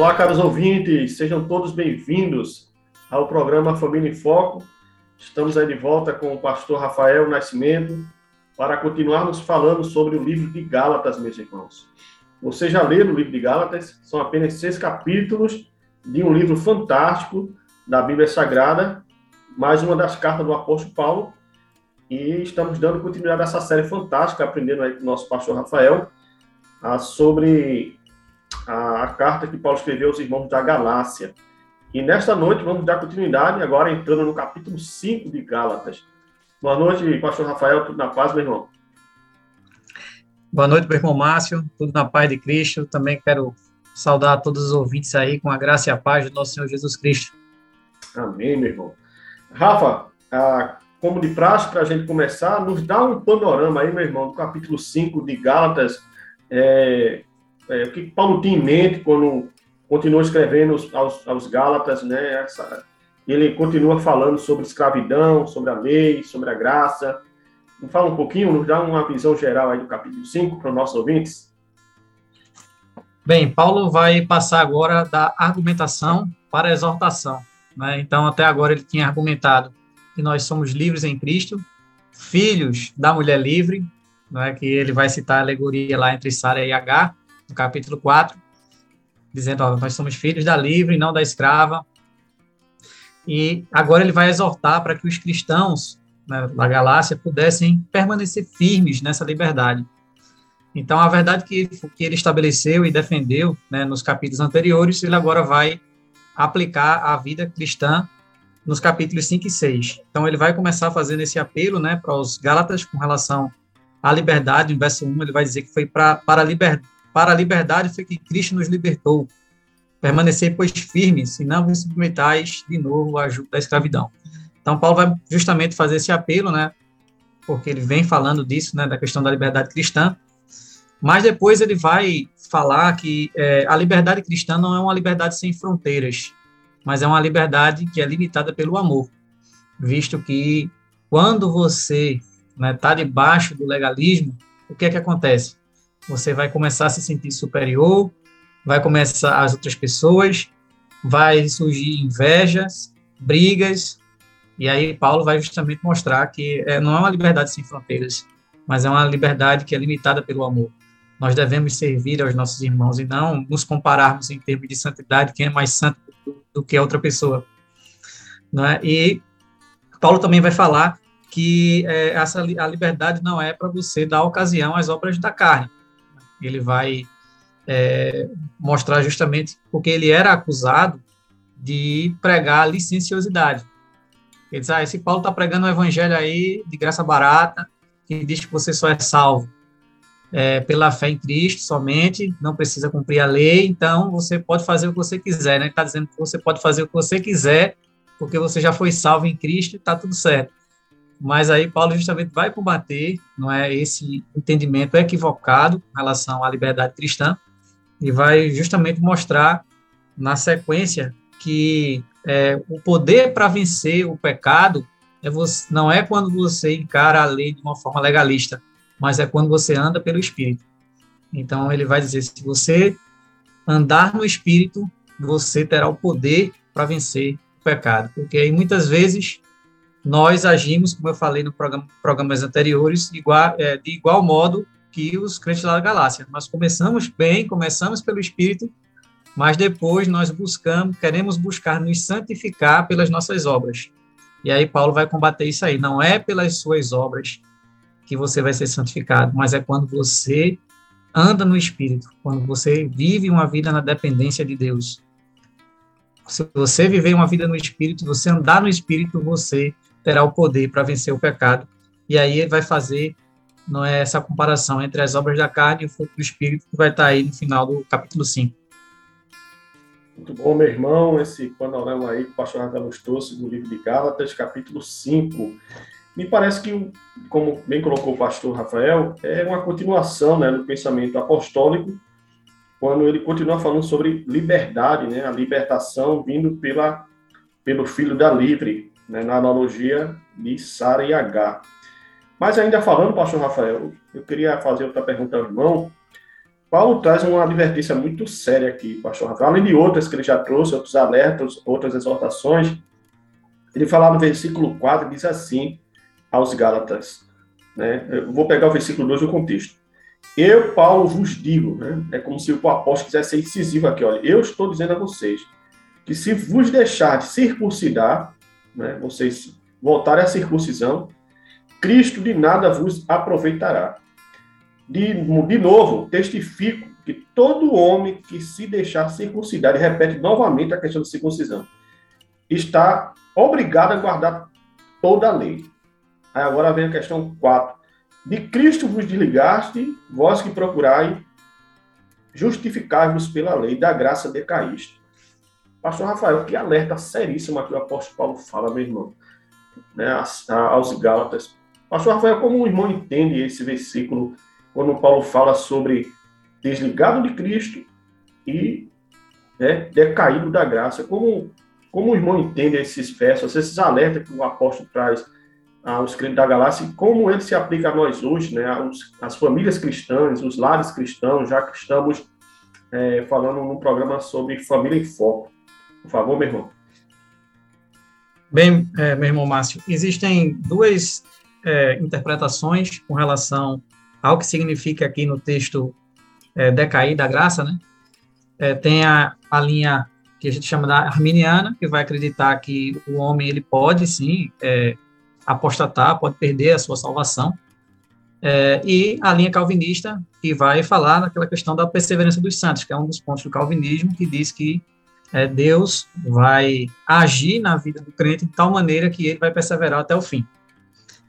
Olá, caros ouvintes, sejam todos bem-vindos ao programa Família em Foco. Estamos aí de volta com o pastor Rafael Nascimento para continuarmos falando sobre o livro de Gálatas, meus irmãos. Você já leu o livro de Gálatas? São apenas seis capítulos de um livro fantástico da Bíblia Sagrada, mais uma das cartas do apóstolo Paulo. E estamos dando continuidade a essa série fantástica, aprendendo aí com o nosso pastor Rafael, sobre a, a carta que Paulo escreveu aos irmãos da Galácia. E nesta noite vamos dar continuidade, agora entrando no capítulo 5 de Gálatas. Boa noite, pastor Rafael, tudo na paz, meu irmão? Boa noite, meu irmão Márcio, tudo na paz de Cristo. Também quero saudar todos os ouvintes aí com a graça e a paz do nosso Senhor Jesus Cristo. Amém, meu irmão. Rafa, ah, como de praxe, para a gente começar, nos dá um panorama aí, meu irmão, do capítulo 5 de Gálatas, é, é, o que Paulo tinha em mente quando continuou escrevendo aos, aos Gálatas, né? Essa, ele continua falando sobre escravidão, sobre a lei, sobre a graça. Me fala um pouquinho, nos dá uma visão geral aí do capítulo 5 para os nossos ouvintes. Bem, Paulo vai passar agora da argumentação para a exortação. Né? Então, até agora ele tinha argumentado que nós somos livres em Cristo, filhos da mulher livre, né? que ele vai citar a alegoria lá entre Sara e H, no capítulo 4, dizendo, ó, nós somos filhos da livre, não da escrava. E agora ele vai exortar para que os cristãos né, da Galácia pudessem permanecer firmes nessa liberdade. Então, a verdade que, que ele estabeleceu e defendeu né, nos capítulos anteriores, ele agora vai aplicar à vida cristã nos capítulos 5 e 6. Então, ele vai começar fazendo esse apelo né, para os Gálatas com relação à liberdade. No verso 1, ele vai dizer que foi pra, para, liber, para a liberdade foi que Cristo nos libertou. Permanecer, pois, firmes, e não vos submetais de novo à ajuda da escravidão. Então, Paulo vai justamente fazer esse apelo, né? Porque ele vem falando disso, né? Da questão da liberdade cristã. Mas depois ele vai falar que é, a liberdade cristã não é uma liberdade sem fronteiras, mas é uma liberdade que é limitada pelo amor, visto que quando você está né, tá debaixo do legalismo, o que é que acontece? Você vai começar a se sentir superior, vai começar as outras pessoas, vai surgir invejas, brigas, e aí Paulo vai justamente mostrar que é, não é uma liberdade sem fronteiras, mas é uma liberdade que é limitada pelo amor. Nós devemos servir aos nossos irmãos e não nos compararmos em termos de santidade, quem é mais santo do, que a outra pessoa. Não é? E Paulo também vai falar que é, essa, a liberdade não é para você dar ocasião às obras da carne, ele vai é, mostrar justamente porque ele era acusado de pregar licenciosidade. Ele diz, ah, esse Paulo está pregando um evangelho aí de graça barata, que diz que você só é salvo é, pela fé em Cristo somente, não precisa cumprir a lei, então você pode fazer o que você quiser, né? Está dizendo que você pode fazer o que você quiser, porque você já foi salvo em Cristo e está tudo certo. Mas aí Paulo justamente vai combater, não é esse entendimento equivocado em relação à liberdade cristã e vai justamente mostrar na sequência que é, o poder para vencer o pecado é você, não é quando você encara a lei de uma forma legalista, mas é quando você anda pelo Espírito. Então ele vai dizer: se você andar no Espírito, você terá o poder para vencer o pecado, porque aí muitas vezes nós agimos, como eu falei no programa, programas anteriores, igual, é, de igual modo que os crentes da galáxia. Nós começamos bem, começamos pelo Espírito, mas depois nós buscamos, queremos buscar nos santificar pelas nossas obras. E aí Paulo vai combater isso aí. Não é pelas suas obras que você vai ser santificado, mas é quando você anda no Espírito, quando você vive uma vida na dependência de Deus. Se você viver uma vida no Espírito, você andar no Espírito, você terá o poder para vencer o pecado. E aí ele vai fazer não é essa comparação entre as obras da carne e o fruto do Espírito que vai estar aí no final do capítulo 5. Muito bom, meu irmão, esse panorama aí que o pastor Rafael nos trouxe do livro de Gálatas, capítulo 5. Me parece que, como bem colocou o pastor Rafael, é uma continuação né, do pensamento apostólico, quando ele continua falando sobre liberdade, né, a libertação vindo pela, pelo filho da livre, né, na analogia de Sara e H. Mas ainda falando, pastor Rafael, eu queria fazer outra pergunta ao irmão. Paulo traz uma advertência muito séria aqui, pastor Rafael, além de outras que ele já trouxe, outros alertas, outras exortações. Ele fala no versículo 4, diz assim aos Gálatas, né? Eu vou pegar o versículo 2 do contexto. Eu, Paulo, vos digo, né? É como se o apóstolo quisesse ser incisivo aqui, olha. Eu estou dizendo a vocês que se vos deixar de circuncidar, né? Vocês voltarem à circuncisão, Cristo de nada vos aproveitará. De, de novo, testifico que todo homem que se deixar circuncidar, e repete novamente a questão da circuncisão, está obrigado a guardar toda a lei. Aí agora vem a questão 4. De Cristo vos desligaste, vós que procurai justificar-vos pela lei, da graça decaíste. Pastor Rafael, que alerta seríssimo aqui o apóstolo Paulo fala, meu irmão, né, aos Gálatas. Pastor Rafael, como o irmão entende esse versículo quando Paulo fala sobre desligado de Cristo e né, decaído da graça? Como, como o irmão entende esses versos, esses alertas que o apóstolo traz aos crentes da galáxia e como ele se aplica a nós hoje, né, aos, as famílias cristãs, os lares cristãos, já que estamos é, falando num programa sobre família em foco. Por favor, meu irmão. Bem, é, meu irmão Márcio, existem duas é, interpretações com relação ao que significa aqui no texto é, decair da graça, né? É, tem a, a linha que a gente chama da arminiana, que vai acreditar que o homem ele pode sim é, apostatar, pode perder a sua salvação, é, e a linha calvinista, que vai falar naquela questão da perseverança dos santos, que é um dos pontos do calvinismo, que diz que é, Deus vai agir na vida do crente de tal maneira que ele vai perseverar até o fim.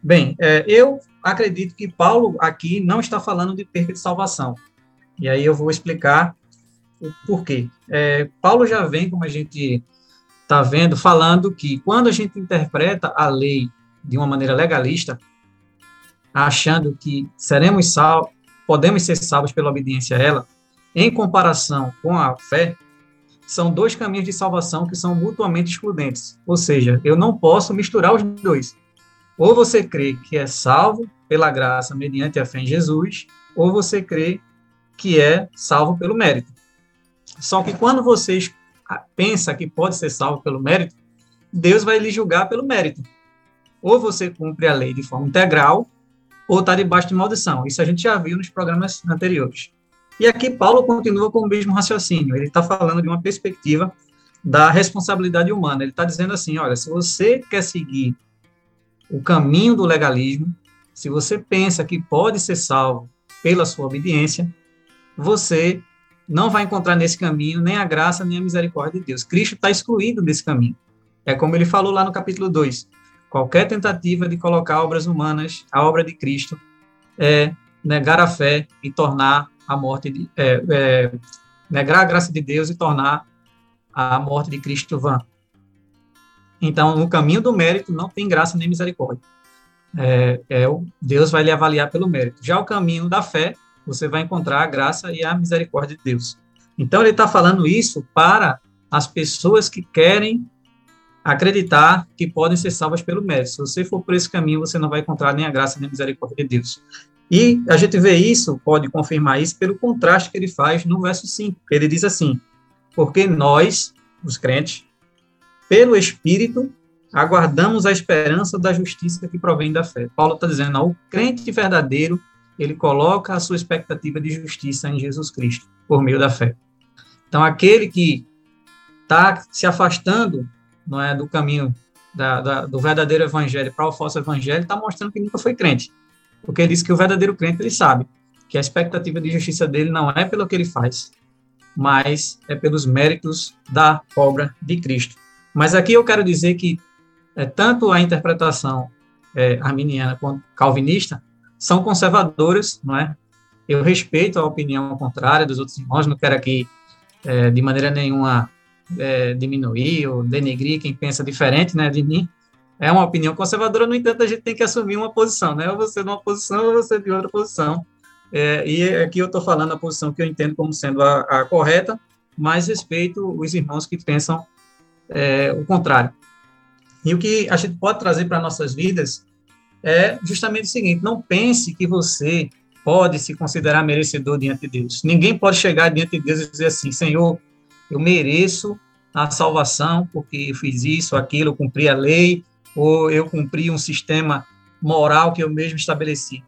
Bem, é, eu acredito que Paulo aqui não está falando de perda de salvação. E aí eu vou explicar o porquê. É, Paulo já vem, como a gente está vendo, falando que quando a gente interpreta a lei de uma maneira legalista, achando que seremos salvos, podemos ser salvos pela obediência a ela, em comparação com a fé, são dois caminhos de salvação que são mutuamente excludentes. Ou seja, eu não posso misturar os dois. Ou você crê que é salvo pela graça mediante a fé em Jesus, ou você crê que é salvo pelo mérito. Só que quando você pensa que pode ser salvo pelo mérito, Deus vai lhe julgar pelo mérito. Ou você cumpre a lei de forma integral, ou está debaixo de maldição. Isso a gente já viu nos programas anteriores. E aqui Paulo continua com o mesmo raciocínio. Ele está falando de uma perspectiva da responsabilidade humana. Ele está dizendo assim: olha, se você quer seguir o caminho do legalismo, se você pensa que pode ser salvo pela sua obediência, você não vai encontrar nesse caminho nem a graça nem a misericórdia de Deus. Cristo está excluído desse caminho. É como ele falou lá no capítulo 2. Qualquer tentativa de colocar obras humanas à obra de Cristo é negar a fé e tornar a morte de, é, é, negar a graça de Deus e tornar a morte de Cristo vã. Então, no caminho do mérito não tem graça nem misericórdia. É, é, Deus vai lhe avaliar pelo mérito. Já o caminho da fé, você vai encontrar a graça e a misericórdia de Deus. Então, ele está falando isso para as pessoas que querem acreditar que podem ser salvas pelo mérito. Se você for por esse caminho, você não vai encontrar nem a graça nem a misericórdia de Deus. E a gente vê isso, pode confirmar isso, pelo contraste que ele faz no verso 5. Ele diz assim: Porque nós, os crentes, pelo Espírito, aguardamos a esperança da justiça que provém da fé. Paulo está dizendo, o crente verdadeiro, ele coloca a sua expectativa de justiça em Jesus Cristo, por meio da fé. Então, aquele que está se afastando não é, do caminho da, da, do verdadeiro evangelho para o falso evangelho, está mostrando que nunca foi crente. Porque ele diz que o verdadeiro crente, ele sabe que a expectativa de justiça dele não é pelo que ele faz, mas é pelos méritos da obra de Cristo. Mas aqui eu quero dizer que é, tanto a interpretação é, arminiana quanto calvinista são conservadoras, não é? Eu respeito a opinião contrária dos outros irmãos, não quero aqui é, de maneira nenhuma é, diminuir ou denegrir quem pensa diferente, né, de mim. É uma opinião conservadora, no entanto, a gente tem que assumir uma posição, né? Ou você de uma posição ou você de outra posição. É, e aqui eu estou falando a posição que eu entendo como sendo a, a correta, mas respeito os irmãos que pensam é, o contrário. E o que a gente pode trazer para nossas vidas é justamente o seguinte: não pense que você pode se considerar merecedor diante de Deus. Ninguém pode chegar diante de Deus e dizer assim: Senhor, eu mereço a salvação porque eu fiz isso, aquilo, eu cumpri a lei, ou eu cumpri um sistema moral que eu mesmo estabeleci.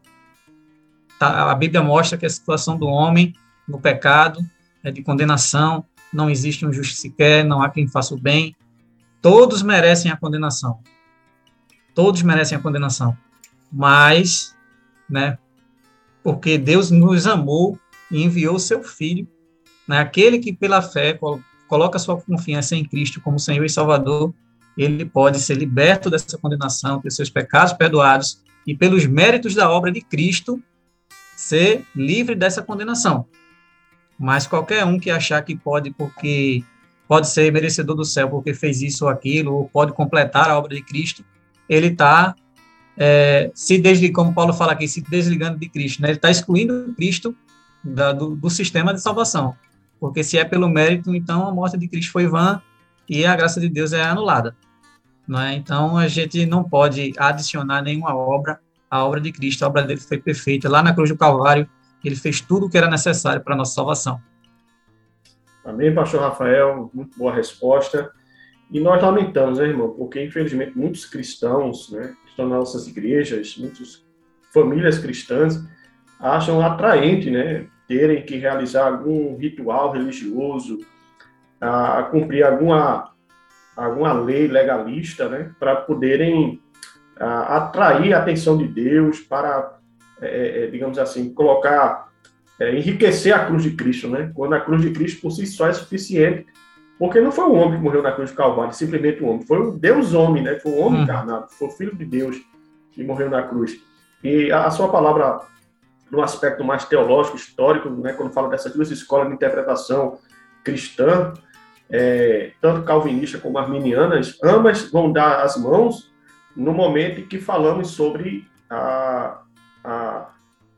Tá? A Bíblia mostra que a situação do homem no pecado é de condenação, não existe um justo sequer, não há quem faça o bem, todos merecem a condenação. Todos merecem a condenação. Mas, né, porque Deus nos amou e enviou seu Filho, né, aquele que pela fé coloca sua confiança em Cristo como Senhor e Salvador, ele pode ser liberto dessa condenação, ter seus pecados perdoados e pelos méritos da obra de Cristo ser livre dessa condenação. Mas qualquer um que achar que pode, porque pode ser merecedor do céu porque fez isso ou aquilo, ou pode completar a obra de Cristo, ele está é, se desligando, como Paulo fala aqui, se desligando de Cristo, né? ele está excluindo Cristo da, do, do, sistema de salvação. Porque se é pelo mérito, então a morte de Cristo foi vã e a graça de Deus é anulada. É? Então a gente não pode adicionar nenhuma obra à obra de Cristo, a obra dele foi perfeita. Lá na cruz do Calvário, ele fez tudo o que era necessário para a nossa salvação. Amém, pastor Rafael, muito boa resposta. E nós lamentamos, né, irmão, porque infelizmente muitos cristãos, né, que estão nas nossas igrejas, muitas famílias cristãs, acham atraente, né, terem que realizar algum ritual religioso, a, a cumprir alguma alguma lei legalista, né, para poderem a, atrair a atenção de Deus, para, é, é, digamos assim, colocar é, enriquecer a cruz de Cristo, né? Quando a cruz de Cristo por si só é suficiente, porque não foi o homem que morreu na cruz de Calvário, simplesmente o homem, foi o Deus homem, né? Foi o homem hum. encarnado, foi o Filho de Deus que morreu na cruz. E a, a sua palavra, no aspecto mais teológico, histórico, né? Quando fala dessas duas escolas de interpretação cristã, é, tanto calvinista como arminianas, ambas vão dar as mãos no momento em que falamos sobre a, a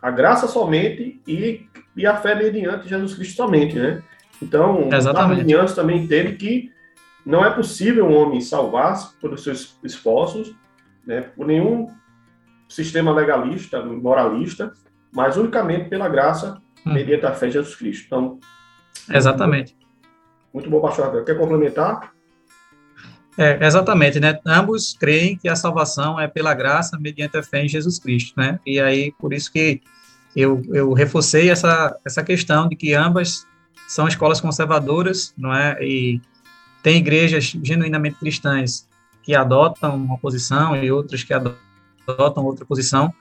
a graça somente e, e a fé mediante Jesus Cristo somente, né? Então, os arminianos também entendem que não é possível um homem salvar-se pelos seus esforços, né, por nenhum sistema legalista, moralista, mas unicamente pela graça hum. mediante a fé em Jesus Cristo. Então, exatamente. Muito bom, pastor Abel. Quer complementar? É, exatamente, né? Ambos creem que a salvação é pela graça mediante a fé em Jesus Cristo, né? E aí, por isso que eu, eu reforcei essa, essa questão de que ambas são escolas conservadoras, não é? E tem igrejas genuinamente cristãs que adotam uma posição e outras que adotam outra posição,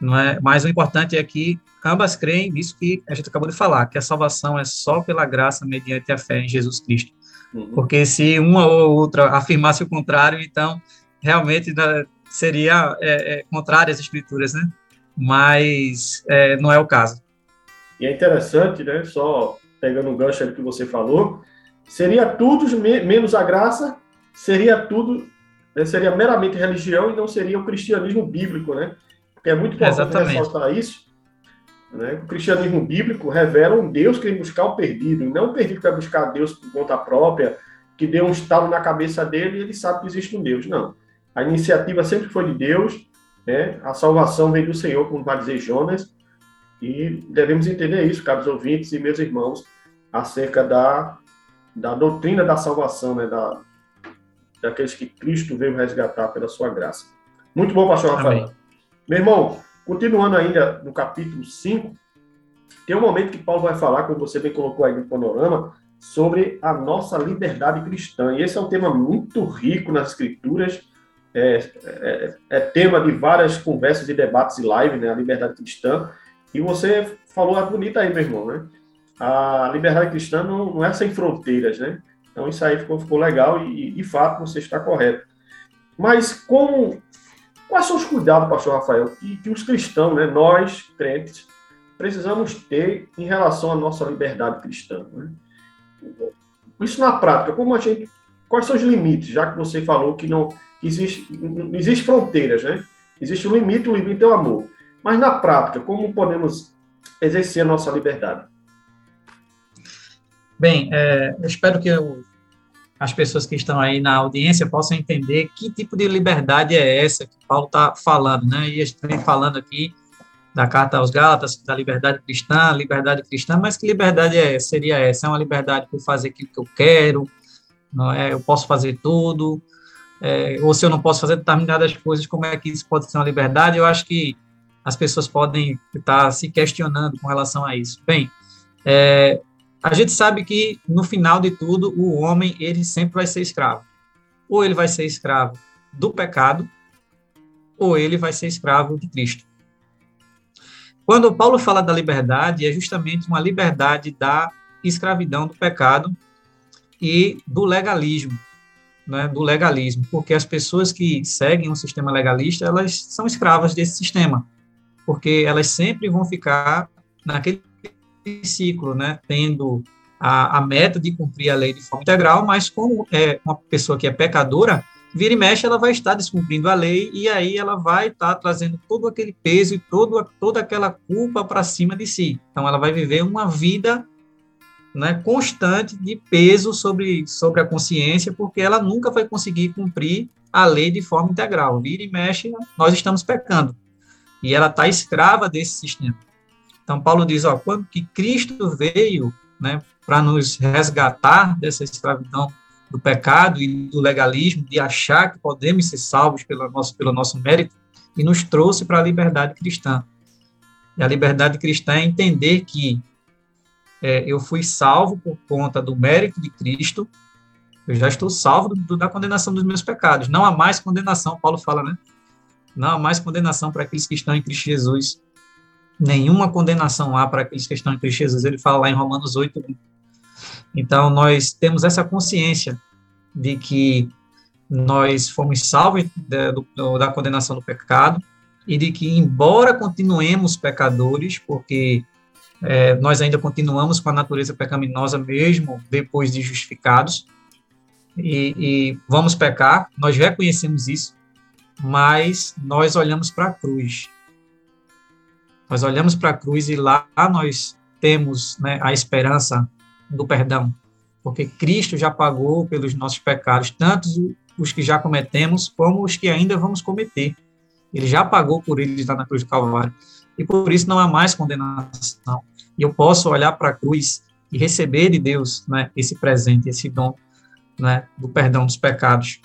não é? Mas o importante é que ambas creem nisso que a gente acabou de falar, que a salvação é só pela graça mediante a fé em Jesus Cristo. Uhum. Porque se uma ou outra afirmasse o contrário, então realmente né, seria é, é, contrário às escrituras, né? Mas é, não é o caso. E é interessante, né? Só pegando o gancho que você falou, seria tudo menos a graça, seria tudo, né, seria meramente religião e não seria o cristianismo bíblico, né? Porque é muito importante Exatamente. ressaltar isso. Né? O cristianismo bíblico revela um Deus que vem buscar o perdido, e não o perdido que vai buscar Deus por conta própria, que deu um estalo na cabeça dele e ele sabe que existe um Deus. Não. A iniciativa sempre foi de Deus, né? a salvação vem do Senhor, como vai dizer Jonas, e devemos entender isso, caros ouvintes e meus irmãos, acerca da, da doutrina da salvação, né? da, daqueles que Cristo veio resgatar pela sua graça. Muito bom, pastor Rafael. Amém. Meu irmão, Continuando ainda no capítulo 5, tem um momento que Paulo vai falar, como você bem colocou aí no panorama, sobre a nossa liberdade cristã. E esse é um tema muito rico nas escrituras, é, é, é tema de várias conversas e debates e live, né, a liberdade cristã. E você falou a bonita aí, meu irmão, né? A liberdade cristã não, não é sem fronteiras, né? Então isso aí ficou, ficou legal e, de fato, você está correto. Mas como Quais são os cuidados, pastor Rafael, que, que os cristãos, né, nós, crentes, precisamos ter em relação à nossa liberdade cristã? Né? Isso na prática, como a gente, quais são os limites, já que você falou que não que existe, existe fronteiras, né? Existe um limite, o limite é o amor. Mas na prática, como podemos exercer a nossa liberdade? Bem, é, eu espero que eu, as pessoas que estão aí na audiência possam entender que tipo de liberdade é essa que Paulo está falando, né? E a gente vem falando aqui da carta aos Gálatas, da liberdade cristã, liberdade cristã, mas que liberdade é, seria essa? É uma liberdade por fazer aquilo que eu quero, não é? Eu posso fazer tudo, é, ou se eu não posso fazer determinadas coisas, como é que isso pode ser uma liberdade? Eu acho que as pessoas podem estar se questionando com relação a isso. Bem, é, a gente sabe que no final de tudo o homem ele sempre vai ser escravo. Ou ele vai ser escravo do pecado, ou ele vai ser escravo de Cristo. Quando Paulo fala da liberdade, é justamente uma liberdade da escravidão do pecado e do legalismo, né, do legalismo, porque as pessoas que seguem um sistema legalista, elas são escravas desse sistema, porque elas sempre vão ficar naquele ciclo, né, tendo a, a meta de cumprir a lei de forma integral, mas como é uma pessoa que é pecadora, vira e mexe, ela vai estar descumprindo a lei e aí ela vai estar trazendo todo aquele peso e todo, toda aquela culpa para cima de si. Então, ela vai viver uma vida né, constante de peso sobre, sobre a consciência, porque ela nunca vai conseguir cumprir a lei de forma integral. Vira e mexe, nós estamos pecando. E ela está escrava desse sistema. Então, Paulo diz, ó, quando que Cristo veio né, para nos resgatar dessa escravidão do pecado e do legalismo, de achar que podemos ser salvos pelo nosso, pelo nosso mérito, e nos trouxe para a liberdade cristã. E a liberdade cristã é entender que é, eu fui salvo por conta do mérito de Cristo, eu já estou salvo do, do, da condenação dos meus pecados. Não há mais condenação, Paulo fala, né? Não há mais condenação para aqueles que estão em Cristo Jesus. Nenhuma condenação há para aqueles que estão em Cristo Jesus. Ele fala lá em Romanos 8, então, nós temos essa consciência de que nós fomos salvos da, do, da condenação do pecado e de que, embora continuemos pecadores, porque é, nós ainda continuamos com a natureza pecaminosa mesmo depois de justificados, e, e vamos pecar, nós reconhecemos isso, mas nós olhamos para a cruz. Nós olhamos para a cruz e lá nós temos né, a esperança do perdão, porque Cristo já pagou pelos nossos pecados, tanto os que já cometemos como os que ainda vamos cometer. Ele já pagou por eles lá na cruz do Calvário. E por isso não há mais condenação. E eu posso olhar para a cruz e receber de Deus né, esse presente, esse dom né, do perdão dos pecados.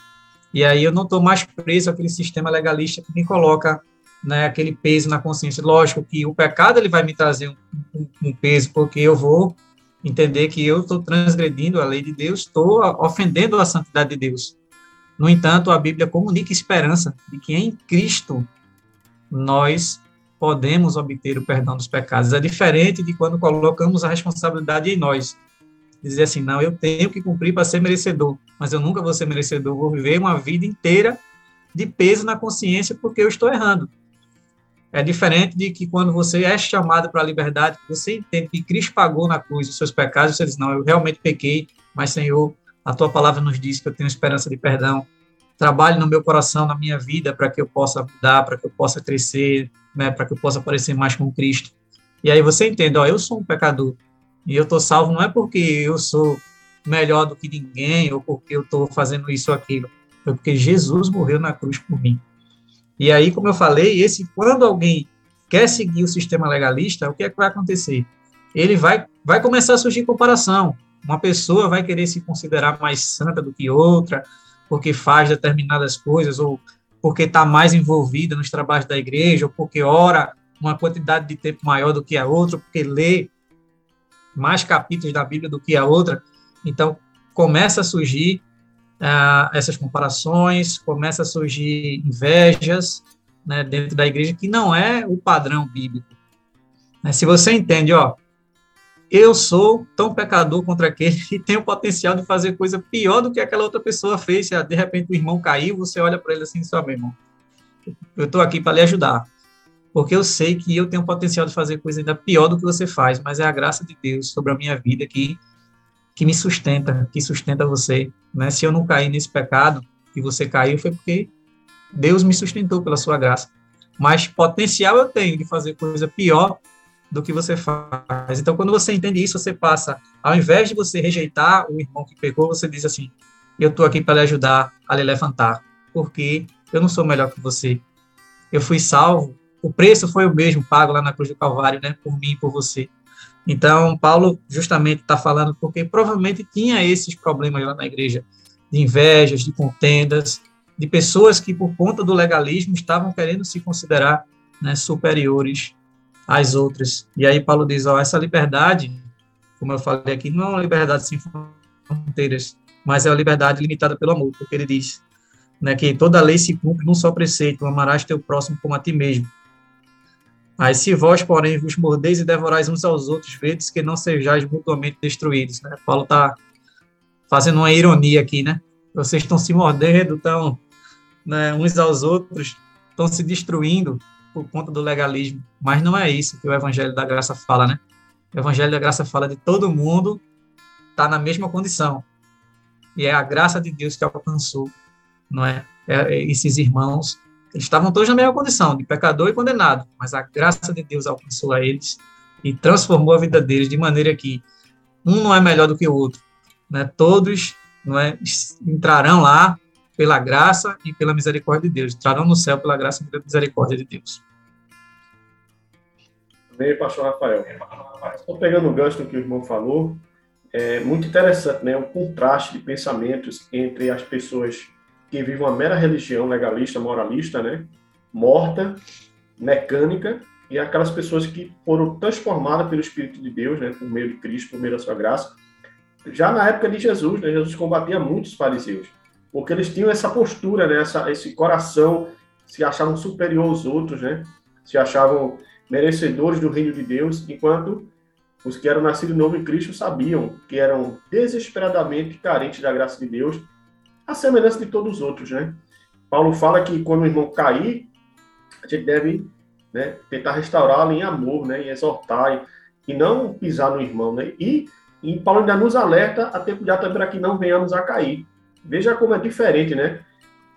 E aí eu não estou mais preso àquele sistema legalista que me coloca né, aquele peso na consciência. Lógico que o pecado ele vai me trazer um, um, um peso, porque eu vou entender que eu estou transgredindo a lei de Deus, estou ofendendo a santidade de Deus. No entanto, a Bíblia comunica esperança de que em Cristo nós podemos obter o perdão dos pecados. É diferente de quando colocamos a responsabilidade em nós. Dizer assim, não, eu tenho que cumprir para ser merecedor, mas eu nunca vou ser merecedor, vou viver uma vida inteira de peso na consciência porque eu estou errando. É diferente de que quando você é chamado para a liberdade, você entende que Cristo pagou na cruz os seus pecados, você diz, não, eu realmente pequei, mas Senhor, a tua palavra nos diz que eu tenho esperança de perdão. Trabalhe no meu coração, na minha vida, para que eu possa mudar, para que eu possa crescer, né, para que eu possa parecer mais com Cristo. E aí você entende, ó, eu sou um pecador, e eu estou salvo não é porque eu sou melhor do que ninguém, ou porque eu estou fazendo isso ou aquilo, foi porque Jesus morreu na cruz por mim. E aí, como eu falei, esse quando alguém quer seguir o sistema legalista, o que é que vai acontecer? Ele vai, vai começar a surgir comparação. Uma pessoa vai querer se considerar mais santa do que outra, porque faz determinadas coisas, ou porque está mais envolvida nos trabalhos da igreja, ou porque ora uma quantidade de tempo maior do que a outra, porque lê mais capítulos da Bíblia do que a outra. Então, começa a surgir ah, essas comparações, começa a surgir invejas né, dentro da igreja, que não é o padrão bíblico. Né, se você entende, ó, eu sou tão pecador contra aquele que tem o potencial de fazer coisa pior do que aquela outra pessoa fez. Se de repente o irmão caiu, você olha para ele assim, meu irmão, eu estou aqui para lhe ajudar, porque eu sei que eu tenho o potencial de fazer coisa ainda pior do que você faz, mas é a graça de Deus sobre a minha vida que que me sustenta, que sustenta você, né? Se eu não caí nesse pecado e você caiu foi porque Deus me sustentou pela sua graça. Mas potencial eu tenho de fazer coisa pior do que você faz. Então, quando você entende isso, você passa, ao invés de você rejeitar o irmão que pecou, você diz assim: Eu estou aqui para lhe ajudar a lhe levantar, porque eu não sou melhor que você. Eu fui salvo. O preço foi o mesmo pago lá na cruz do Calvário, né? Por mim e por você. Então, Paulo justamente está falando porque provavelmente tinha esses problemas lá na igreja, de invejas, de contendas, de pessoas que, por conta do legalismo, estavam querendo se considerar né, superiores às outras. E aí Paulo diz, ó, essa liberdade, como eu falei aqui, não é uma liberdade sem fronteiras, mas é uma liberdade limitada pelo amor, porque ele diz né, que toda lei se cumpre num só preceito, amarás teu próximo como a ti mesmo. Mas se vós, porém, vos mordeis e devorais uns aos outros, vedes que não sejais mutuamente destruídos. Né? Paulo está fazendo uma ironia aqui, né? Vocês estão se mordendo, estão né, uns aos outros, estão se destruindo por conta do legalismo. Mas não é isso que o Evangelho da Graça fala, né? O Evangelho da Graça fala de todo mundo está na mesma condição. E é a graça de Deus que alcançou, não é? é esses irmãos eles estavam todos na mesma condição, de pecador e condenado, mas a graça de Deus alcançou a eles e transformou a vida deles de maneira que um não é melhor do que o outro, né? Todos, não é, entrarão lá pela graça e pela misericórdia de Deus, entrarão no céu pela graça e pela misericórdia de Deus. Amém, pastor Rafael. Estou pegando o gancho do que o irmão falou, é muito interessante, né? O contraste de pensamentos entre as pessoas que vive uma mera religião legalista, moralista, né? Morta, mecânica, e aquelas pessoas que foram transformadas pelo Espírito de Deus, né? Por meio de Cristo, por meio da sua graça. Já na época de Jesus, né? Jesus combatia muitos fariseus, porque eles tinham essa postura, né? Essa, esse coração, se achavam superior aos outros, né? Se achavam merecedores do reino de Deus, enquanto os que eram nascidos novo em Cristo sabiam que eram desesperadamente carentes da graça de Deus a semelhança de todos os outros, né? Paulo fala que quando o irmão cair, a gente deve né, tentar restaurá-lo em amor, né, e exortar, e, e não pisar no irmão, né? E, e Paulo ainda nos alerta a ter cuidado também para que não venhamos a cair. Veja como é diferente, né?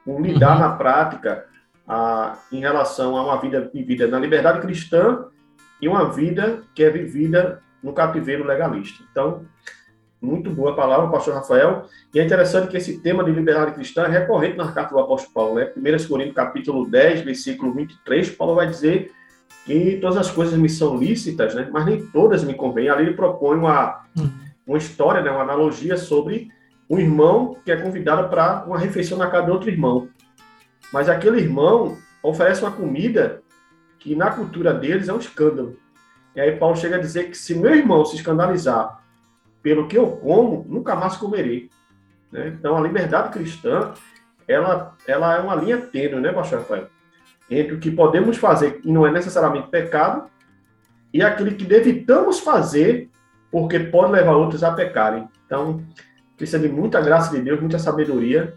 O lidar uhum. na prática a, em relação a uma vida vivida na liberdade cristã e uma vida que é vivida no cativeiro legalista. Então, muito boa palavra, pastor Rafael. E é interessante que esse tema de liberdade cristã é recorrente na carta do apóstolo Paulo, né? 1 Coríntios capítulo 10, versículo 23, Paulo vai dizer que todas as coisas me são lícitas, né? Mas nem todas me convêm. Ali ele propõe uma, uma história, né? uma analogia sobre um irmão que é convidado para uma refeição na casa de outro irmão. Mas aquele irmão oferece uma comida que na cultura deles é um escândalo. E aí Paulo chega a dizer que se meu irmão se escandalizar pelo que eu como, nunca mais comerei. Né? Então, a liberdade cristã, ela, ela é uma linha tênue, né, pastor Rafael? Entre o que podemos fazer e não é necessariamente pecado, e aquilo que evitamos fazer porque pode levar outros a pecarem. Então, precisa de muita graça de Deus, muita sabedoria.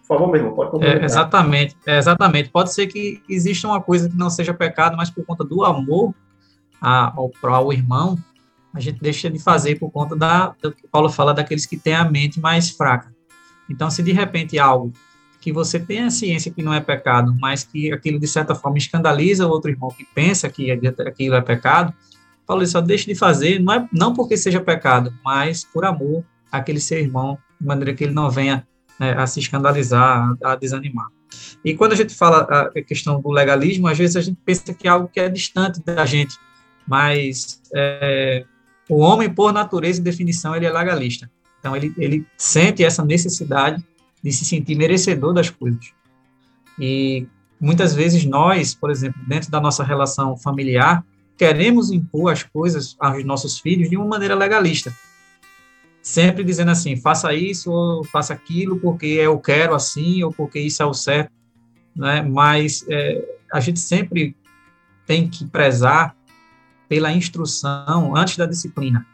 Por favor, meu irmão, pode complementar. É, exatamente, é, exatamente. Pode ser que exista uma coisa que não seja pecado, mas por conta do amor ao, ao irmão, a gente deixa de fazer por conta da, do que Paulo fala daqueles que têm a mente mais fraca. Então, se de repente algo que você tem a ciência que não é pecado, mas que aquilo de certa forma escandaliza o outro irmão que pensa que aquilo é pecado, Paulo só deixa de fazer, não, é, não porque seja pecado, mas por amor àquele seu irmão, de maneira que ele não venha né, a se escandalizar, a, a desanimar. E quando a gente fala a questão do legalismo, às vezes a gente pensa que é algo que é distante da gente, mas é, o homem, por natureza e definição, ele é legalista. Então, ele, ele sente essa necessidade de se sentir merecedor das coisas. E muitas vezes nós, por exemplo, dentro da nossa relação familiar, queremos impor as coisas aos nossos filhos de uma maneira legalista. Sempre dizendo assim, faça isso ou faça aquilo porque eu quero assim ou porque isso é o certo. Né? Mas é, a gente sempre tem que prezar pela instrução antes da disciplina.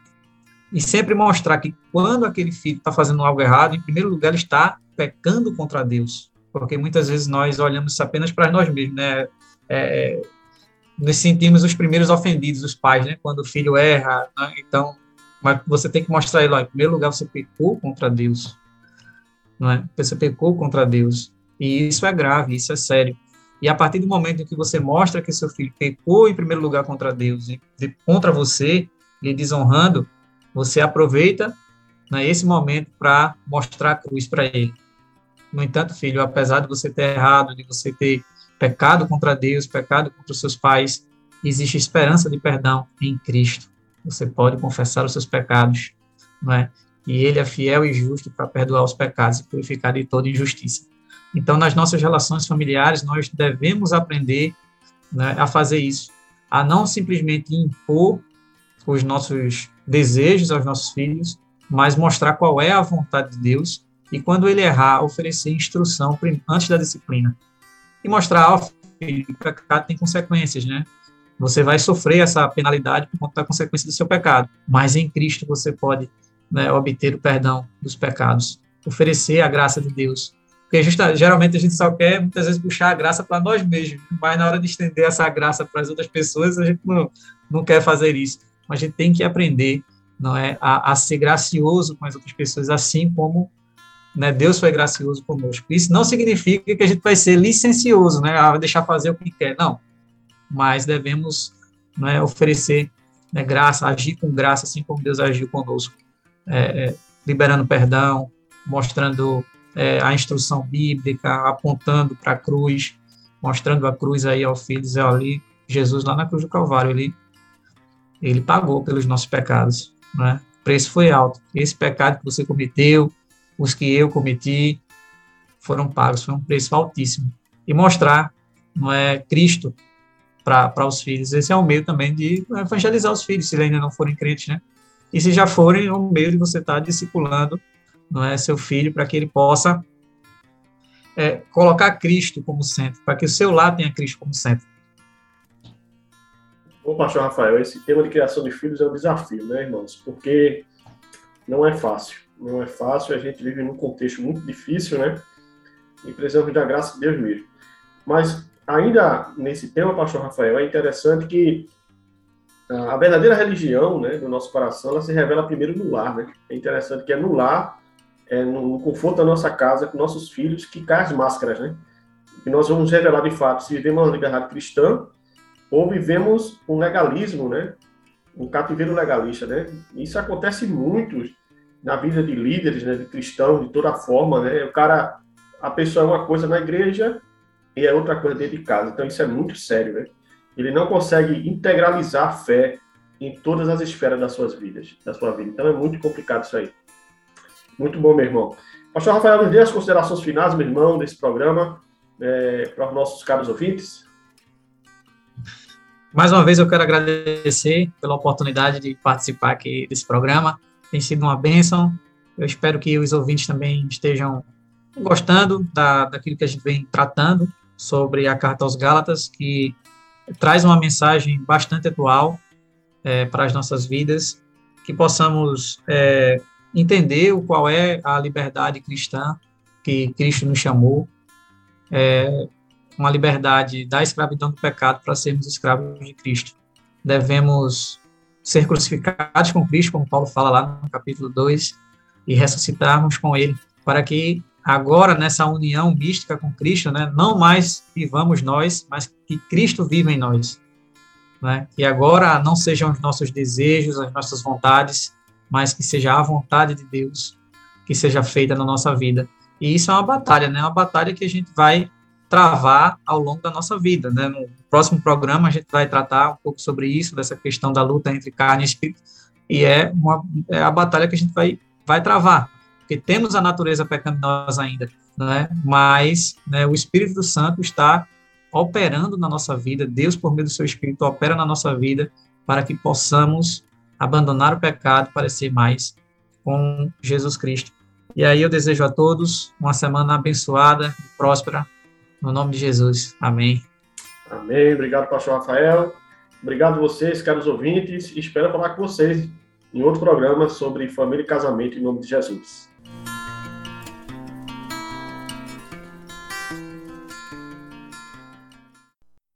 E sempre mostrar que quando aquele filho está fazendo algo errado, em primeiro lugar, ele está pecando contra Deus. porque muitas vezes nós olhamos apenas para nós mesmos, né? É, é, nos sentimos os primeiros ofendidos, os pais, né? Quando o filho erra, né? então, mas você tem que mostrar ele, ó, em primeiro lugar você pecou contra Deus, não é? Você pecou contra Deus, e isso é grave, isso é sério. E a partir do momento em que você mostra que seu filho pecou em primeiro lugar contra Deus e contra você, lhe desonrando, você aproveita né, esse momento para mostrar a cruz para ele. No entanto, filho, apesar de você ter errado, de você ter pecado contra Deus, pecado contra os seus pais, existe esperança de perdão em Cristo. Você pode confessar os seus pecados, não é? E ele é fiel e justo para perdoar os pecados e purificar de toda injustiça. Então, nas nossas relações familiares, nós devemos aprender né, a fazer isso, a não simplesmente impor os nossos desejos aos nossos filhos, mas mostrar qual é a vontade de Deus e, quando ele errar, oferecer instrução antes da disciplina. E mostrar ao filho que o pecado tem consequências, né? Você vai sofrer essa penalidade por conta da consequência do seu pecado, mas em Cristo você pode né, obter o perdão dos pecados, oferecer a graça de Deus porque justa, geralmente a gente só quer, muitas vezes, puxar a graça para nós mesmos, mas na hora de estender essa graça para as outras pessoas, a gente não, não quer fazer isso. Mas a gente tem que aprender não é, a, a ser gracioso com as outras pessoas, assim como né, Deus foi gracioso conosco. Isso não significa que a gente vai ser licencioso, né, a deixar fazer o que quer, não. Mas devemos né, oferecer né, graça, agir com graça, assim como Deus agiu conosco, é, é, liberando perdão, mostrando é, a instrução bíblica, apontando para a cruz, mostrando a cruz aí ao filho, dizer ali, Jesus lá na cruz do Calvário, ele, ele pagou pelos nossos pecados, né? O preço foi alto. Esse pecado que você cometeu, os que eu cometi, foram pagos, foi um preço altíssimo. E mostrar, não é, Cristo para os filhos. Esse é o meio também de evangelizar os filhos, se ainda não forem crentes, né? E se já forem, é o meio de você estar tá discipulando não é seu filho, para que ele possa é, colocar Cristo como centro, para que o seu lar tenha Cristo como centro. Bom, pastor Rafael, esse tema de criação de filhos é um desafio, né, irmãos? Porque não é fácil. Não é fácil, a gente vive num contexto muito difícil, né? E precisamos da graça de Deus mesmo. Mas, ainda nesse tema, pastor Rafael, é interessante que a verdadeira religião né, do nosso coração, ela se revela primeiro no lar, né? É interessante que é no lar é, no, conforto da nossa casa, com nossos filhos, caem as máscaras, né? E nós vamos revelar de fato se vivemos uma liberdade cristã ou vivemos um legalismo, né? Um cativeiro legalista, né? Isso acontece muito na vida de líderes, né? De cristãos, de toda forma, né? O cara, a pessoa é uma coisa na igreja e é outra coisa dentro de casa. Então isso é muito sério, né? Ele não consegue integralizar a fé em todas as esferas das suas vidas, da sua vida. Então é muito complicado isso aí. Muito bom, meu irmão. Pastor Rafael, nos dê as considerações finais, meu irmão, desse programa, é, para os nossos caros ouvintes. Mais uma vez eu quero agradecer pela oportunidade de participar aqui desse programa. Tem sido uma bênção. Eu espero que os ouvintes também estejam gostando da, daquilo que a gente vem tratando sobre a Carta aos Gálatas, que traz uma mensagem bastante atual é, para as nossas vidas, que possamos é, entender qual é a liberdade cristã que Cristo nos chamou, é uma liberdade da escravidão do pecado para sermos escravos de Cristo. Devemos ser crucificados com Cristo, como Paulo fala lá no capítulo 2, e ressuscitarmos com Ele, para que agora, nessa união mística com Cristo, né, não mais vivamos nós, mas que Cristo viva em nós. Né? Agora não sejam os nossos desejos, as nossas vontades, mas que seja a vontade de Deus que seja feita na nossa vida. E isso é uma batalha, né? Uma batalha que a gente vai travar ao longo da nossa vida, né? No próximo programa a gente vai tratar um pouco sobre isso, dessa questão da luta entre carne e espírito, e é, uma, é a batalha que a gente vai, vai travar, porque temos a natureza pecaminosa ainda, né? Mas né, o Espírito Santo está operando na nossa vida, Deus por meio do seu Espírito opera na nossa vida para que possamos abandonar o pecado para ser mais com Jesus Cristo. E aí eu desejo a todos uma semana abençoada próspera, no nome de Jesus. Amém. Amém. Obrigado, pastor Rafael. Obrigado vocês, caros ouvintes. Espero falar com vocês em outro programa sobre família e casamento em nome de Jesus.